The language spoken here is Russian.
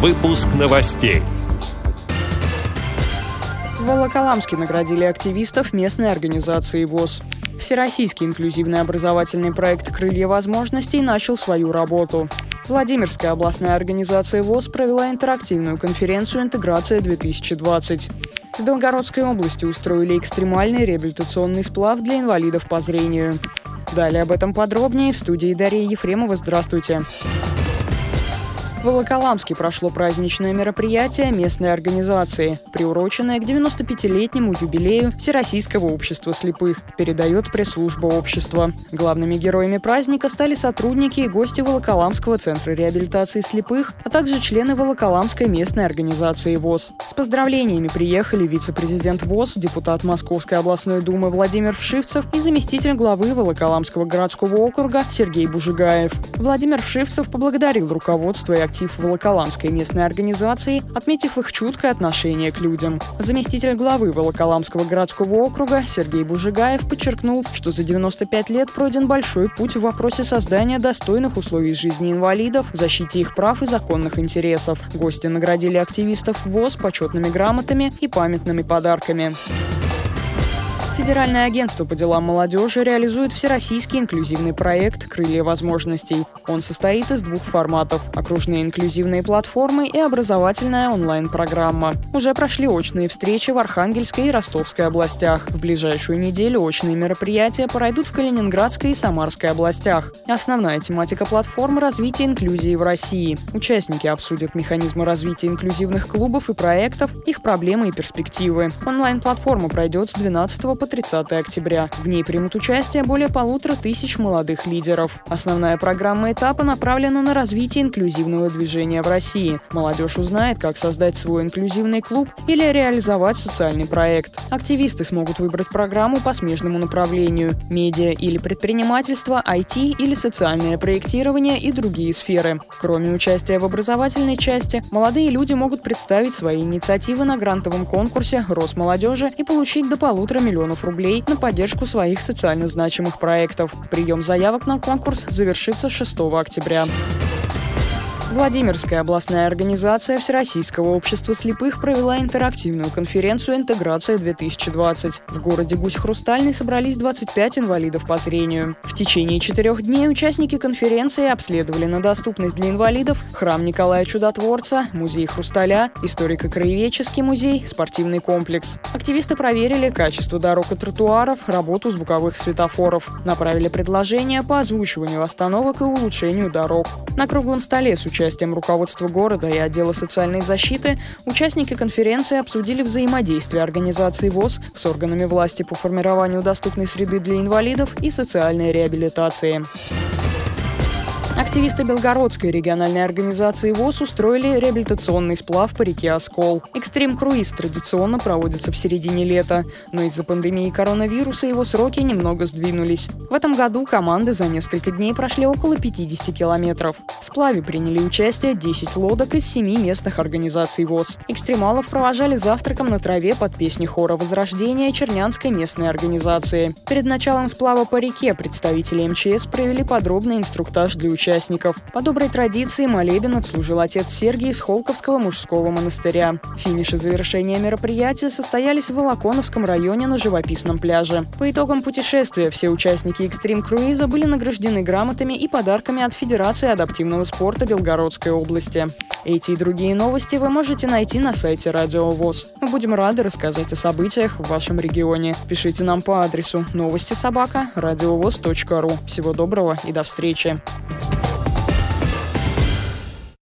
Выпуск новостей. В Волоколамске наградили активистов местной организации ВОЗ. Всероссийский инклюзивный образовательный проект «Крылья возможностей» начал свою работу. Владимирская областная организация ВОЗ провела интерактивную конференцию «Интеграция-2020». В Белгородской области устроили экстремальный реабилитационный сплав для инвалидов по зрению. Далее об этом подробнее в студии Дарья Ефремова. Здравствуйте. Здравствуйте. Волоколамске прошло праздничное мероприятие местной организации, приуроченное к 95-летнему юбилею Всероссийского общества слепых, передает пресс-служба общества. Главными героями праздника стали сотрудники и гости Волоколамского центра реабилитации слепых, а также члены Волоколамской местной организации ВОЗ. С поздравлениями приехали вице-президент ВОЗ, депутат Московской областной думы Владимир Вшивцев и заместитель главы Волоколамского городского округа Сергей Бужигаев. Владимир Вшивцев поблагодарил руководство и актив Волоколамской местной организации, отметив их чуткое отношение к людям. Заместитель главы Волоколамского городского округа Сергей Бужигаев подчеркнул, что за 95 лет пройден большой путь в вопросе создания достойных условий жизни инвалидов, защите их прав и законных интересов. Гости наградили активистов ВОЗ почетными грамотами и памятными подарками. Федеральное агентство по делам молодежи реализует всероссийский инклюзивный проект «Крылья возможностей». Он состоит из двух форматов – окружные инклюзивные платформы и образовательная онлайн-программа. Уже прошли очные встречи в Архангельской и Ростовской областях. В ближайшую неделю очные мероприятия пройдут в Калининградской и Самарской областях. Основная тематика платформы – развитие инклюзии в России. Участники обсудят механизмы развития инклюзивных клубов и проектов, их проблемы и перспективы. Онлайн-платформа пройдет с 12 по по 30 октября. В ней примут участие более полутора тысяч молодых лидеров. Основная программа этапа направлена на развитие инклюзивного движения в России. Молодежь узнает, как создать свой инклюзивный клуб или реализовать социальный проект. Активисты смогут выбрать программу по смежному направлению – медиа или предпринимательство, IT или социальное проектирование и другие сферы. Кроме участия в образовательной части, молодые люди могут представить свои инициативы на грантовом конкурсе «Росмолодежи» и получить до полутора миллионов миллионов рублей на поддержку своих социально значимых проектов. Прием заявок на конкурс завершится 6 октября. Владимирская областная организация Всероссийского общества слепых провела интерактивную конференцию «Интеграция-2020». В городе Гусь-Хрустальный собрались 25 инвалидов по зрению. В течение четырех дней участники конференции обследовали на доступность для инвалидов храм Николая Чудотворца, музей Хрусталя, историко-краеведческий музей, спортивный комплекс. Активисты проверили качество дорог и тротуаров, работу звуковых светофоров, направили предложения по озвучиванию остановок и улучшению дорог. На круглом столе с участием участием руководства города и отдела социальной защиты участники конференции обсудили взаимодействие организации ВОЗ с органами власти по формированию доступной среды для инвалидов и социальной реабилитации. Активисты Белгородской региональной организации ВОЗ устроили реабилитационный сплав по реке Оскол. Экстрим-круиз традиционно проводится в середине лета, но из-за пандемии коронавируса его сроки немного сдвинулись. В этом году команды за несколько дней прошли около 50 километров. В сплаве приняли участие 10 лодок из 7 местных организаций ВОЗ. Экстремалов провожали завтраком на траве под песни хора Возрождения Чернянской местной организации. Перед началом сплава по реке представители МЧС провели подробный инструктаж для участников участников. По доброй традиции молебен отслужил отец Сергий из Холковского мужского монастыря. Финиш и завершение мероприятия состоялись в Волоконовском районе на живописном пляже. По итогам путешествия все участники экстрим-круиза были награждены грамотами и подарками от Федерации адаптивного спорта Белгородской области. Эти и другие новости вы можете найти на сайте Радио ВОЗ. Мы будем рады рассказать о событиях в вашем регионе. Пишите нам по адресу новости собака ру. Всего доброго и до встречи.